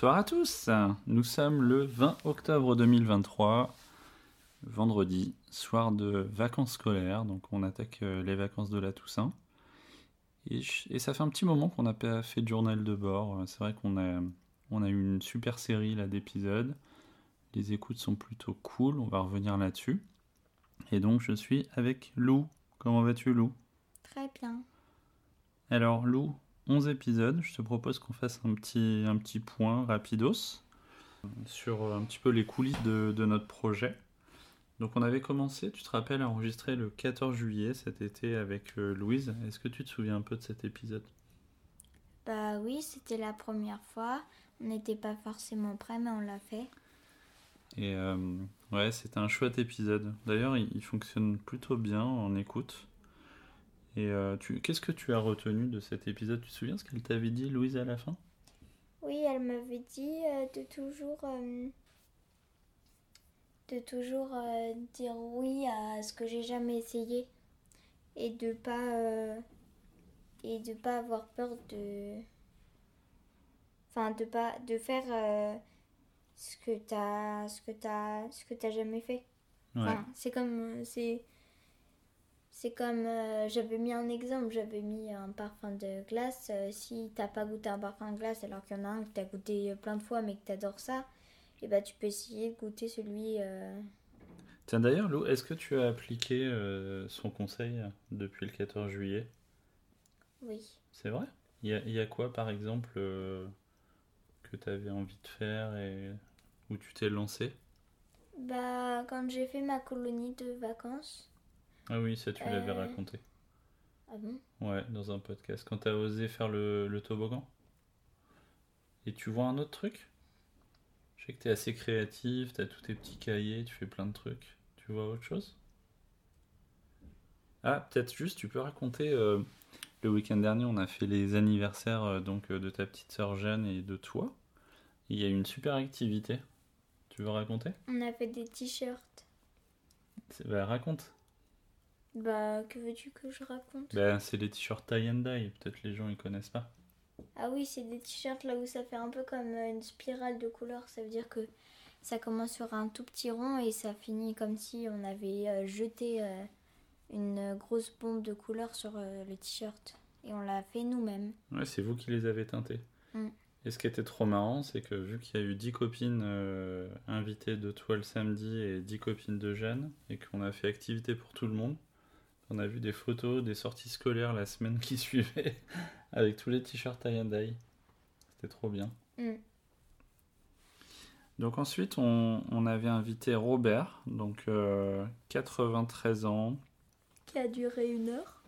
Bonsoir à tous. Nous sommes le 20 octobre 2023, vendredi, soir de vacances scolaires. Donc on attaque euh, les vacances de la Toussaint. Et, et ça fait un petit moment qu'on n'a pas fait de journal de bord. C'est vrai qu'on a, on a eu une super série là d'épisodes. Les écoutes sont plutôt cool. On va revenir là-dessus. Et donc je suis avec Lou. Comment vas-tu Lou? Très bien. Alors Lou, 11 épisodes. Je te propose qu'on fasse un petit, un petit point rapidos sur un petit peu les coulisses de, de notre projet. Donc on avait commencé, tu te rappelles, à enregistrer le 14 juillet cet été avec euh, Louise. Est-ce que tu te souviens un peu de cet épisode? Bah oui, c'était la première fois. On n'était pas forcément prêt, mais on l'a fait. Et euh, ouais, c'était un chouette épisode. D'ailleurs, il, il fonctionne plutôt bien en écoute. Et euh, tu, qu'est-ce que tu as retenu de cet épisode? Tu te souviens ce qu'elle t'avait dit, Louise, à la fin? Oui, elle m'avait dit euh, de toujours, euh, de toujours dire oui à ce que j'ai jamais essayé et de pas et de pas avoir peur de, enfin de pas de faire ce que t'as ce que t'as ce que t'as jamais fait. Ouais. Enfin, c'est comme c'est c'est comme euh, j'avais mis un exemple, j'avais mis un parfum de glace. euh, si t'as pas goûté un parfum de glace alors qu'il y en a un que t'as goûté plein de fois mais que t'adores ça, et bah tu peux essayer de goûter celui. euh, Tiens, d'ailleurs, Lou, est-ce que tu as appliqué euh, son conseil depuis le 14 juillet? Oui. C'est vrai? Il y, y a quoi, par exemple, euh, que tu avais envie de faire et où tu t'es lancé? Bah quand j'ai fait ma colonie de vacances. Ah oui, ça, tu l'avais Euh. raconté. Ah bon? Ouais, dans un podcast. Quand tu as osé faire le, le toboggan. Et tu vois un autre truc? Je sais que tu es assez créatif, tu as tous tes petits cahiers, tu fais plein de trucs. Tu vois autre chose? Ah, peut-être juste, tu peux raconter. euh, le week-end dernier, on a fait les anniversaires euh, donc de ta petite sœur Jeanne et de toi. Il y a eu une super activité. Tu veux raconter? On a fait des t-shirts. Bah, raconte. Bah que veux-tu que je raconte? Bah, c'est les t-shirts tie and dye. Peut-être les gens ils connaissent pas. Ah oui, c'est des t-shirts là où ça fait un peu comme euh, une spirale de couleurs. Ça veut dire que ça commence sur un tout petit rond et ça finit comme si on avait euh, jeté euh, une grosse bombe de couleurs sur le t-shirt. Et on l'a fait nous-mêmes. Ouais, c'est vous qui les avez teintés. Mm. Et ce qui était trop marrant, c'est que vu qu'il y a eu 10 copines euh, invitées de toi le samedi et 10 copines de Jeanne, et qu'on a fait activité pour tout le monde, on a vu des photos des sorties scolaires la semaine qui suivait avec tous les t-shirts tie and dye. C'était trop bien. Mm. Donc ensuite, on, on avait invité Robert, donc euh, 93 ans, Qui a duré une heure.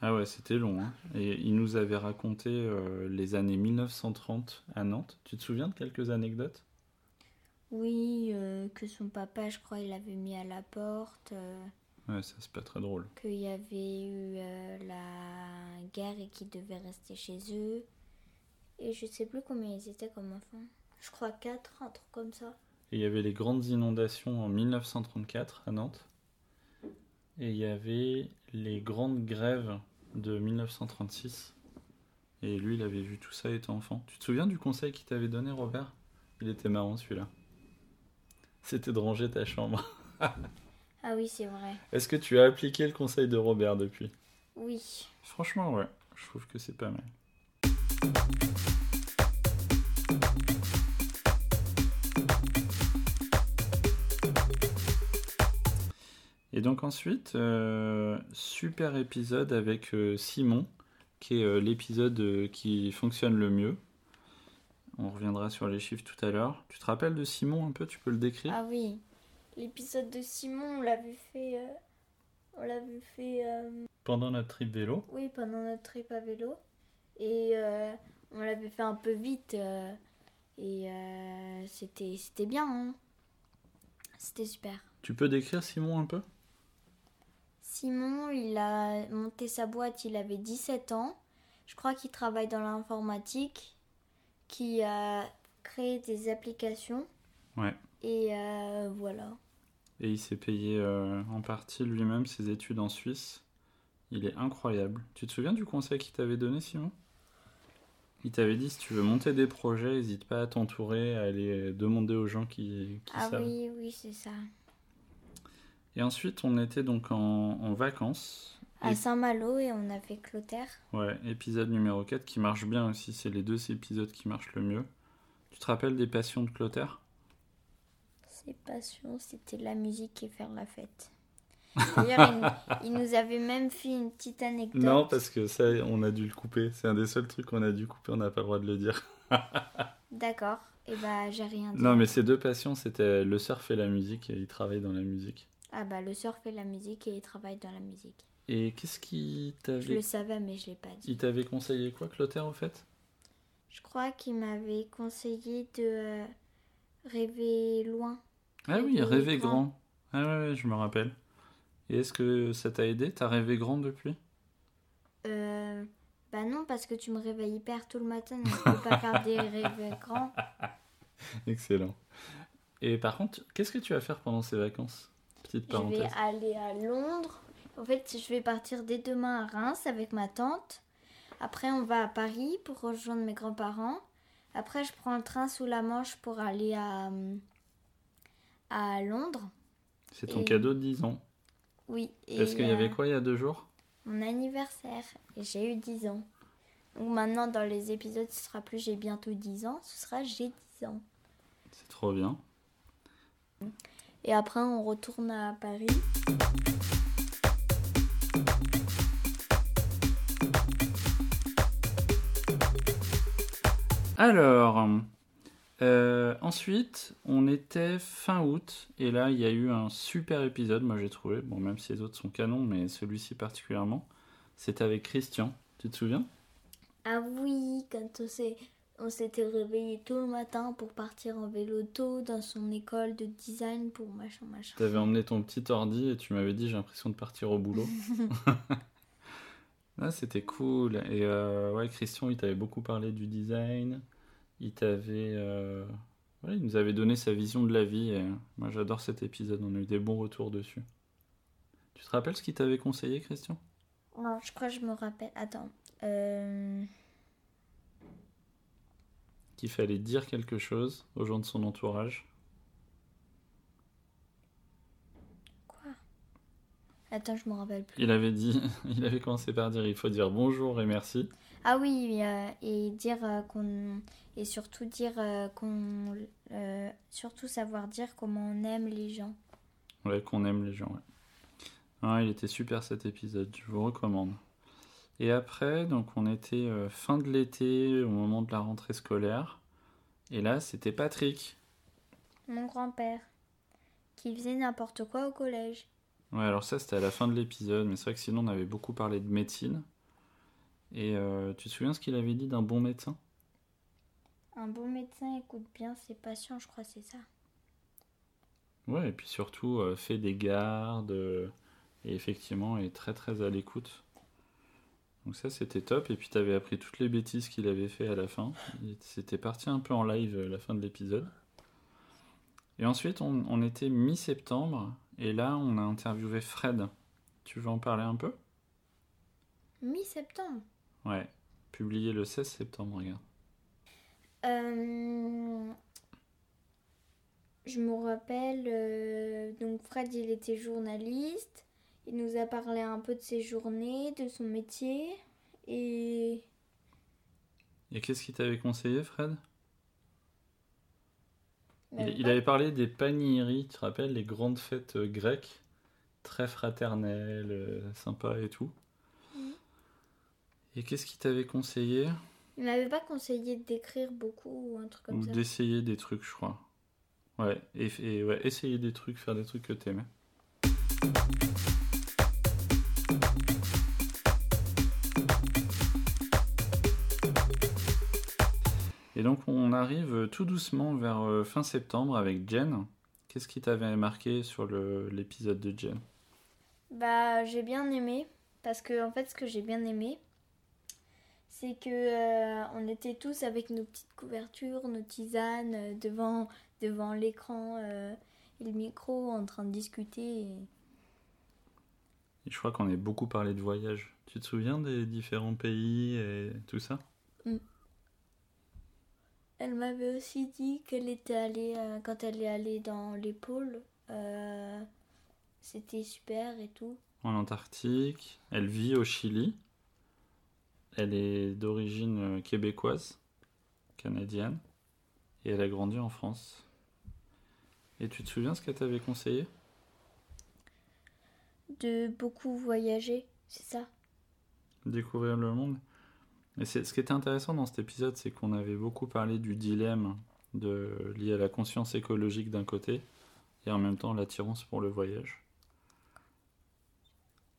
Ah ouais, c'était long. hein. Et il nous avait raconté euh, les années 1930 à Nantes. Tu te souviens de quelques anecdotes? Oui, euh, que son papa, je crois, il l'avait mis à la porte. Ouais, ça c'est pas très drôle. qu'il y avait eu euh, la guerre et qu'ils devaient rester chez eux. Et je sais plus combien ils étaient comme enfants. Je crois quatre, un truc comme ça. Et il y avait les grandes inondations en 1934 à Nantes. Et il y avait les grandes grèves de 1936. Et lui, il avait vu tout ça étant enfant. Tu te souviens du conseil qu'il t'avait donné, Robert? Il était marrant celui-là. C'était de ranger ta chambre. Ah oui, c'est vrai. Est-ce que tu as appliqué le conseil de Robert depuis? Oui. Franchement, ouais. Je trouve que c'est pas mal. Et donc ensuite, euh, super épisode avec euh, Simon, qui est euh, l'épisode euh, qui fonctionne le mieux. On reviendra sur les chiffres tout à l'heure. Tu te rappelles de Simon un peu? Tu peux le décrire? Ah oui. L'épisode de Simon, on l'avait fait. euh, on l'avait fait. euh, Pendant notre trip vélo. oui, pendant notre trip à vélo. Et euh, on l'avait fait un peu vite. et c'était, c'était bien. hein. C'était super. Tu peux décrire Simon un peu? Simon, il a monté sa boîte, il avait 17 ans. Je crois qu'il travaille dans l'informatique, qui a créé des applications. Ouais. Et euh, voilà. Et il s'est payé euh, en partie lui-même ses études en Suisse. Il est incroyable. Tu te souviens du conseil qu'il t'avait donné, Simon? Il t'avait dit si tu veux monter des projets, n'hésite pas à t'entourer, à aller demander aux gens qui, qui Ah savent. oui, oui, c'est ça. Et ensuite, on était donc en, en vacances. À Et- Saint-Malo et on a fait Clotaire. Ouais, épisode numéro 4 qui marche bien aussi, c'est les deux épisodes qui marchent le mieux. Tu te rappelles des passions de Clotaire? Ses passions, c'était la musique et faire la fête. D'ailleurs, il, il nous avait même fait une petite anecdote. Non, parce que ça, on a dû le couper. C'est un des seuls trucs qu'on a dû couper, on n'a pas le droit de le dire. D'accord. Et bah, j'ai rien dit. Non, mais ces deux passions, c'était le surf et la musique, et il travaille dans la musique. Ah bah, le surf et la musique et il travaille dans la musique. Et qu'est-ce qui Je le t'avait... savais, mais je l'ai pas dit. Il t'avait conseillé quoi, Clotaire, au fait? Je crois qu'il m'avait conseillé de rêver loin. Ah oui, Rêver grand. Ah ouais, ouais, je me rappelle. Et est-ce que ça t'a aidé? T'as rêvé grand depuis? Euh, bah non, parce que tu me réveilles hyper tôt le matin, donc je peux pas faire des rêves grands. Excellent. Et par contre, qu'est-ce que tu vas faire pendant ces vacances? Petite Je vais parenthèse. aller à Londres. En fait, je vais partir dès demain à Reims avec ma tante. Après, on va à Paris pour rejoindre mes grands-parents. Après, je prends le train sous la Manche pour aller à, euh, à Londres. C'est ton et- cadeau de 10 ans. Oui. Parce qu'il y avait quoi il y a deux jours? Mon anniversaire. Et j'ai eu 10 ans. Donc maintenant, dans les épisodes, ce sera plus j'ai bientôt 10 ans, ce sera j'ai 10 ans. C'est trop bien. Et après, on retourne à Paris. Alors, euh, ensuite, on était fin août, et là, il y a eu un super épisode, moi j'ai trouvé, bon, même si les autres sont canons, mais celui-ci particulièrement, c'était avec Christian, tu te souviens? Ah oui, quand on s'est on s'était réveillé tôt le matin pour partir en vélo tôt dans son école de design pour machin machin. Tu avais emmené ton petit ordi et tu m'avais dit j'ai l'impression de partir au boulot. ah, c'était cool. Et euh, ouais, Christian, il t'avait beaucoup parlé du design. Il t'avait. euh, ouais, il nous avait donné sa vision de la vie. Et moi, j'adore cet épisode. On a eu des bons retours dessus. Tu te rappelles ce qu'il t'avait conseillé, Christian? Non, je crois que je me rappelle. Attends. Euh... Qu'il fallait dire quelque chose aux gens de son entourage. Quoi? Attends, je me rappelle plus. Il avait dit, il avait commencé par dire il faut dire bonjour et merci. Ah oui, euh, et dire euh, qu'on et surtout dire euh, qu'on euh, surtout savoir dire comment on aime les gens. Ouais, qu'on aime les gens, ouais. Ah, il était super cet épisode, je vous recommande. Et après, donc on était euh, fin de l'été, au moment de la rentrée scolaire. Et là, c'était Patrick. Mon grand-père qui faisait n'importe quoi au collège. Ouais, alors ça, c'était à la fin de l'épisode, mais c'est vrai que sinon, on avait beaucoup parlé de médecine. Et tu te souviens ce qu'il avait dit d'un bon médecin? Un bon médecin écoute bien ses patients, je crois c'est ça. Ouais, et puis surtout, euh, fait des gardes, euh, et effectivement, est très très à l'écoute. Donc ça, c'était top. Et puis, t'avais appris toutes les bêtises qu'il avait fait à la fin. C'était parti un peu en live euh, la fin de l'épisode. Et ensuite, on, on était mi-septembre, et là, on a interviewé Fred. Tu veux en parler un peu? Mi-septembre? Ouais, publié le 16 septembre, regarde. Euh, je me rappelle, euh, donc Fred, il était journaliste. Il nous a parlé un peu de ses journées, de son métier. Et Et qu'est-ce qu'il t'avait conseillé, Fred? Il, avait parlé des paniéries, tu te rappelles, les grandes fêtes euh, grecques, très fraternelles, sympas et tout. Mhm. Et qu'est-ce qu'il t'avait conseillé? Il m'avait pas conseillé d'écrire beaucoup ou un truc comme Ou ça. d'essayer des trucs, je crois. Ouais, et, et ouais, essayer des trucs, faire des trucs que t'aimais. Et donc on arrive tout doucement vers euh, fin septembre avec Jen. Qu'est-ce qui t'avait marqué sur l'épisode de Jen? Bah, j'ai bien aimé. Parce que, en fait, ce que j'ai bien aimé, c'est que euh, on était tous avec nos petites couvertures, nos tisanes, euh, devant, devant l'écran euh, et le micro, en train de discuter. et- Et je crois qu'on a beaucoup parlé de voyage. Tu te souviens des différents pays et tout ça? Mm. elle m'avait aussi dit qu'elle était allée, euh, quand elle est allée dans les pôles, c'était super et tout. En Antarctique, elle vit au Chili. Elle est d'origine euh, québécoise, canadienne, et elle a grandi en France. Et tu te souviens ce qu'elle t'avait conseillé? De beaucoup voyager, c'est ça? Découvrir le monde. Et c'est- ce qui était intéressant dans cet épisode, c'est qu'on avait beaucoup parlé du dilemme de, lié à la conscience écologique d'un côté et en même temps l'attirance pour le voyage.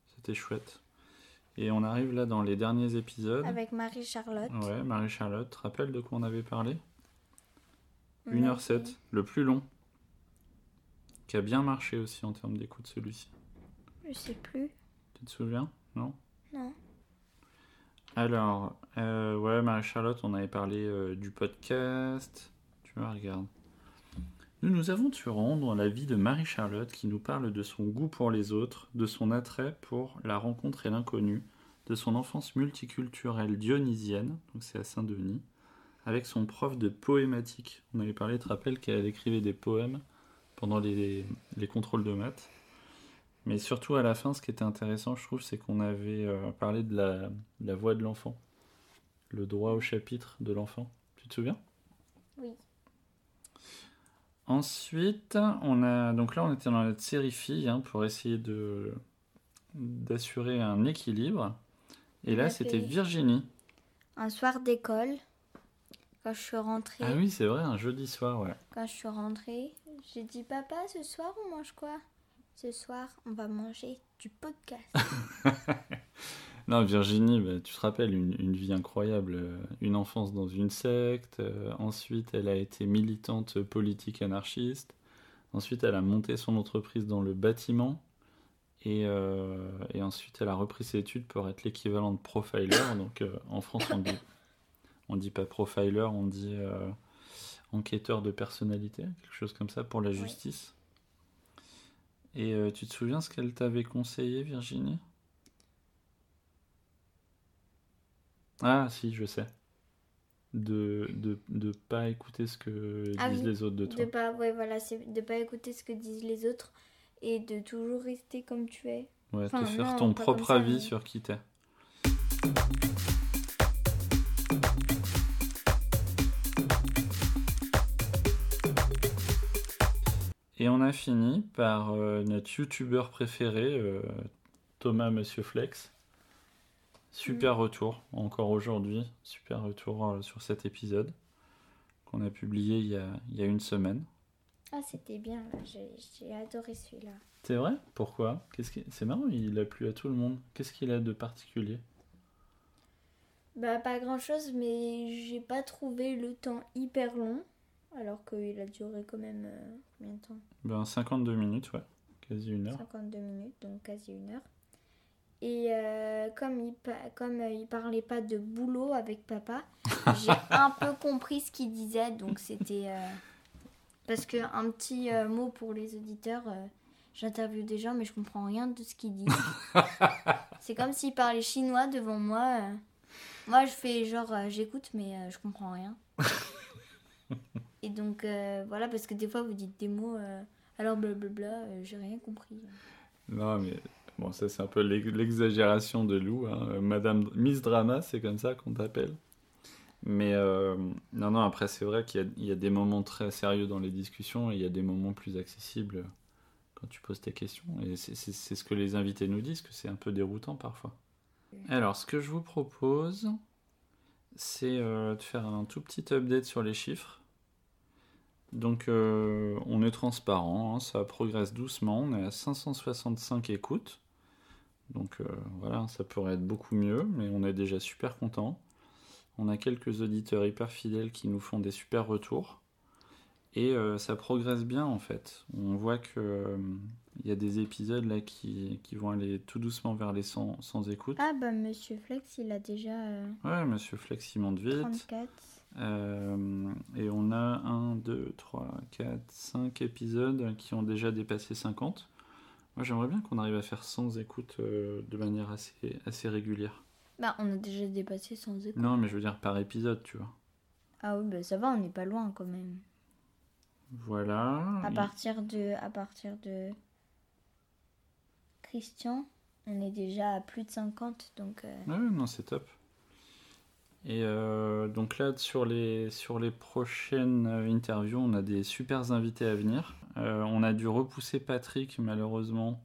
C'était chouette. Et on arrive là dans les derniers épisodes. Avec Marie-Charlotte. Ouais, Marie-Charlotte, te rappelles de quoi on avait parlé? On 1h07, avait- le plus long. Qui a bien marché aussi en termes d'écoute celui-ci. Je sais plus. Tu te souviens? Non? Non. Alors, euh, ouais, Marie-Charlotte, on avait parlé euh, du podcast. Tu vois, regarde. Nous nous tué rendre la vie de Marie-Charlotte qui nous parle de son goût pour les autres, de son attrait pour la rencontre et l'inconnu, de son enfance multiculturelle dionysienne, donc c'est à Saint-Denis, avec son prof de poématique. On avait parlé, tu te rappelles, qu'elle écrivait des poèmes pendant les, les contrôles de maths. Mais surtout à la fin, ce qui était intéressant, je trouve, c'est qu'on avait euh, parlé de la, de la voix de l'enfant, le droit au chapitre de l'enfant. Tu te souviens? Oui. Ensuite, on a donc là, on était dans notre série fille hein, pour essayer de d'assurer un équilibre. Et là, c'était Virginie. Un soir d'école, quand je suis rentrée, Ah oui, c'est vrai, un jeudi soir, ouais. quand je suis rentrée, j'ai dit papa, ce soir on mange quoi? Ce soir, on va manger du podcast. Non, Virginie, bah, tu te rappelles, une, une vie incroyable, euh, une enfance dans une secte, euh, ensuite elle a été militante politique anarchiste, ensuite elle a monté son entreprise dans le bâtiment, et, euh, et ensuite elle a repris ses études pour être l'équivalent de profiler, donc euh, en France on dit, on dit pas profiler, on dit enquêteur de personnalité, quelque chose comme ça pour la Oui. justice. Et tu te souviens ce qu'elle t'avait conseillé, Virginie? Ah, si, je sais. De, de, de pas écouter ce que Ah disent oui, les autres de toi. de pas, ouais, voilà, c'est de pas écouter ce que disent les autres et de toujours rester comme tu es. Ouais, enfin, te faire non, ton propre ça, avis mais- sur qui t'es. Et on a fini par euh, notre youtubeur préféré, euh, Thomas Monsieur Flex. Super retour, encore aujourd'hui. Super retour euh, sur cet épisode qu'on a publié il y a, il y a une semaine. Ah, c'était bien, j'ai adoré celui-là. C'est vrai? Pourquoi? C'est marrant, il a plu à tout le monde. Qu'est-ce qu'il a de particulier? Bah, pas grand chose, mais j'ai pas trouvé le temps hyper long. Alors qu'il a duré quand même euh, combien de temps? Ben 52 minutes, ouais. Quasi une heure. 52 minutes, donc quasi une heure. Et euh, comme, il, comme euh, il parlait pas de boulot avec papa, j'ai un peu compris ce qu'il disait, donc c'était. euh, Parce que un petit euh, mot pour les auditeurs, j'interviewe des gens, mais je comprends rien de ce qu'ils disent. C'est comme s'il parlait chinois devant moi. Moi, je fais genre, j'écoute, mais je comprends rien. Et donc, voilà, parce que des fois, vous dites des mots, alors blablabla, j'ai rien compris. Non, mais bon, ça c'est un peu l'ex- l'exagération de Lou. hein. Euh, Madame Miss Drama, c'est comme ça qu'on t'appelle. Mais euh, non, non, après c'est vrai qu'il y, a- des moments très sérieux dans les discussions et il y a des moments plus accessibles quand tu poses tes questions. Et c'est ce que les invités nous disent, que c'est un peu déroutant parfois. Alors, ce que je vous propose, c'est euh, de faire un tout petit update sur les chiffres. Donc, euh, on est transparent, hein, ça progresse doucement. On est à 565 écoutes. Donc, euh, voilà, ça pourrait être beaucoup mieux, mais on est déjà super content. On a quelques auditeurs hyper fidèles qui nous font des super retours. Et euh, ça progresse bien en fait. On voit que il y a des épisodes là qui, qui vont aller tout doucement vers les 100, 100 écoutes. Ah bah Monsieur Flex, il a déjà Ouais, Monsieur Flex, il monte vite. 34. Euh, et on a 1, 2, 3, 4, 5 épisodes qui ont déjà dépassé 50. Moi, j'aimerais bien qu'on arrive à faire 100 écoutes euh, de manière assez, assez régulière. Bah on a déjà dépassé sans écoute. Non, mais je veux dire par épisode, tu vois. Ah oui, bah ça va, on n'est pas loin quand même. Voilà. À partir de, à partir de Christian, on est déjà à plus de 50, donc euh, Ouais, non, c'est top. Et euh, donc là, sur les, sur les prochaines euh, interviews, on a des super invités à venir. Euh, on a dû repousser Patrick, malheureusement.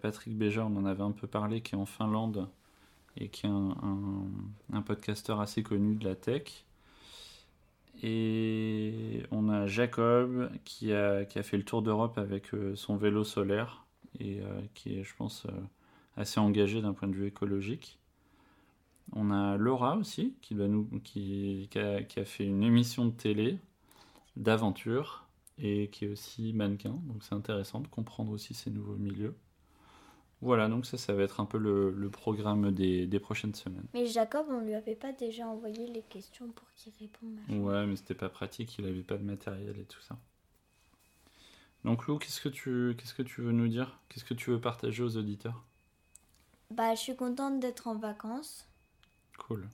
Patrick Béja, on en avait un peu parlé, qui est en Finlande et qui est un, un, un podcasteur assez connu de la tech. Et on a Jacob qui a, fait le tour d'Europe avec son vélo solaire et qui est, je pense, assez engagé d'un point de vue écologique. On a Laura aussi, qui, doit nous, qui, qui, a, qui a fait une émission de télé d'aventure et qui est aussi mannequin. Donc c'est intéressant de comprendre aussi ces nouveaux milieux. Voilà, donc ça, ça va être un peu le, le programme des, des prochaines semaines. Mais Jacob, on lui avait pas déjà envoyé les questions pour qu'il réponde machin. Ouais, mais c'était pas pratique, il avait pas de matériel et tout ça. Donc Lou, qu'est-ce que tu qu'est-ce que tu veux nous dire? Qu'est-ce que tu veux partager aux auditeurs? Bah, je suis contente d'être en vacances. Cool.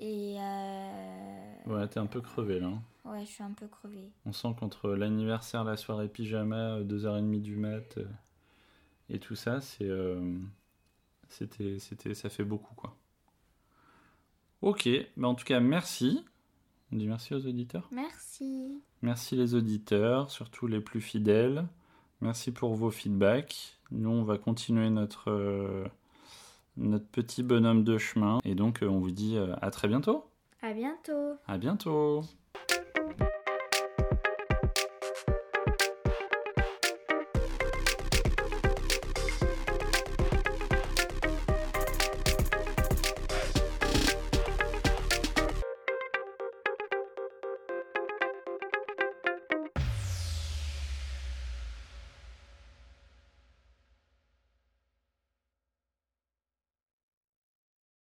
Et euh, Ouais, t'es un peu crevé là. hein. ouais, je suis un peu crevée. On sent qu'entre l'anniversaire, la soirée pyjama, 2h30 du mat euh, et tout ça, c'est euh, c'était c'était ça fait beaucoup quoi. OK, bah en tout cas, merci. On dit merci aux auditeurs. Merci. Merci les auditeurs, surtout les plus fidèles. Merci pour vos feedbacks. Nous, on va continuer notre, euh, notre petit bonhomme de chemin. Et donc, euh, on vous dit euh, à très bientôt. À bientôt. À bientôt.